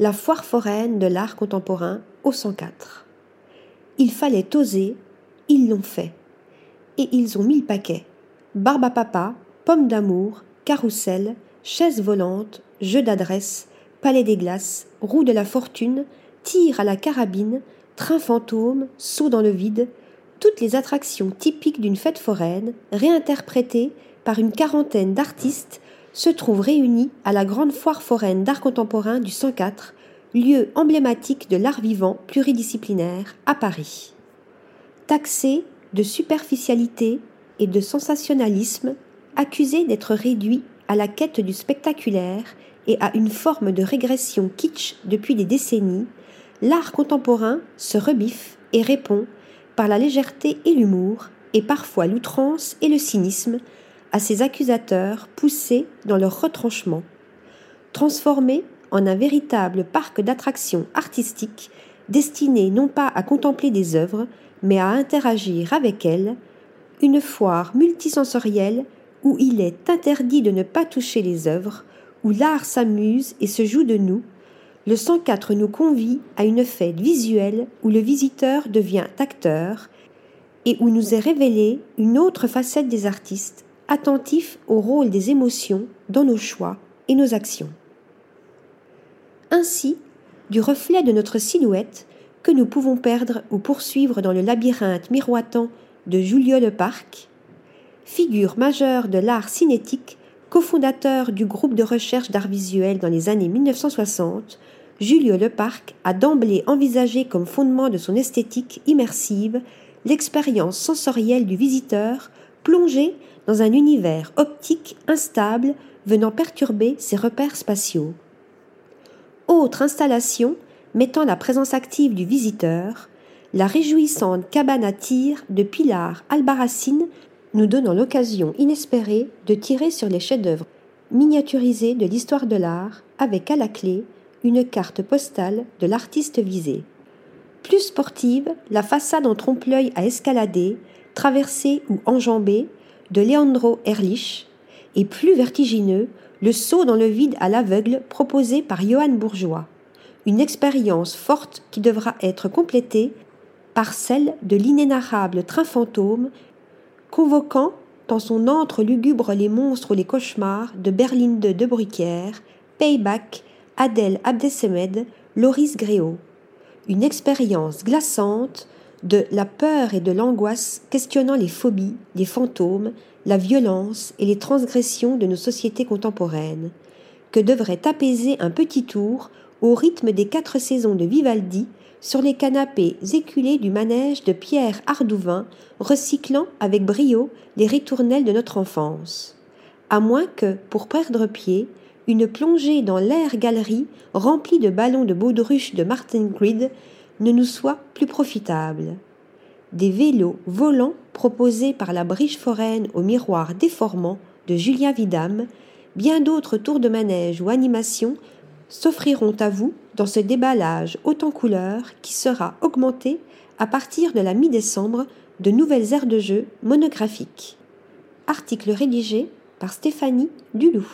la foire foraine de l'art contemporain au 104. Il fallait oser, ils l'ont fait. Et ils ont mis le paquet. Barbe à papa, pomme d'amour, carrousel, chaise volante, jeu d'adresse, palais des glaces, roue de la fortune, tir à la carabine, train fantôme, saut dans le vide, toutes les attractions typiques d'une fête foraine, réinterprétées par une quarantaine d'artistes, se trouvent réunies à la grande foire foraine d'art contemporain du 104, lieu emblématique de l'art vivant pluridisciplinaire à Paris. Taxé de superficialité et de sensationnalisme, accusé d'être réduit à la quête du spectaculaire et à une forme de régression kitsch depuis des décennies, l'art contemporain se rebiffe et répond par la légèreté et l'humour, et parfois l'outrance et le cynisme, à ses accusateurs poussés dans leur retranchement. Transformé en un véritable parc d'attractions artistiques destiné non pas à contempler des œuvres, mais à interagir avec elles, une foire multisensorielle où il est interdit de ne pas toucher les œuvres, où l'art s'amuse et se joue de nous, le 104 nous convie à une fête visuelle où le visiteur devient acteur et où nous est révélée une autre facette des artistes, attentifs au rôle des émotions dans nos choix et nos actions. Ainsi, du reflet de notre silhouette que nous pouvons perdre ou poursuivre dans le labyrinthe miroitant de Julio Leparc, figure majeure de l'art cinétique, cofondateur du groupe de recherche d'art visuel dans les années 1960, Julio Leparc a d'emblée envisagé comme fondement de son esthétique immersive l'expérience sensorielle du visiteur plongé dans un univers optique instable venant perturber ses repères spatiaux. Autre installation mettant la présence active du visiteur, la réjouissante cabane à tir de Pilar Albarracine nous donnant l'occasion inespérée de tirer sur les chefs-d'œuvre miniaturisés de l'histoire de l'art avec à la clé une carte postale de l'artiste visé. Plus sportive, la façade en trompe-l'œil à escalader, traversée ou enjambée de Leandro Erlich, et plus vertigineux, le saut dans le vide à l'aveugle proposé par Johann Bourgeois. Une expérience forte qui devra être complétée par celle de l'inénarrable train fantôme, convoquant dans son antre lugubre les monstres ou les cauchemars de Berlinde de Bruyère, Payback Adèle Abdesemed, Loris Gréau. Une expérience glaçante de la peur et de l'angoisse questionnant les phobies, les fantômes, la violence et les transgressions de nos sociétés contemporaines, que devrait apaiser un petit tour au rythme des quatre saisons de Vivaldi sur les canapés éculés du manège de Pierre Ardouvin, recyclant avec brio les ritournelles de notre enfance. À moins que, pour perdre pied, une plongée dans l'air galerie remplie de ballons de baudruche de Martin Grid ne nous soit plus profitable. Des vélos volants proposés par la briche foraine au miroir déformant de Julien Vidam, bien d'autres tours de manège ou animations s'offriront à vous dans ce déballage haut en couleurs qui sera augmenté à partir de la mi-décembre de nouvelles aires de jeu monographiques. Article rédigé par Stéphanie Dulou.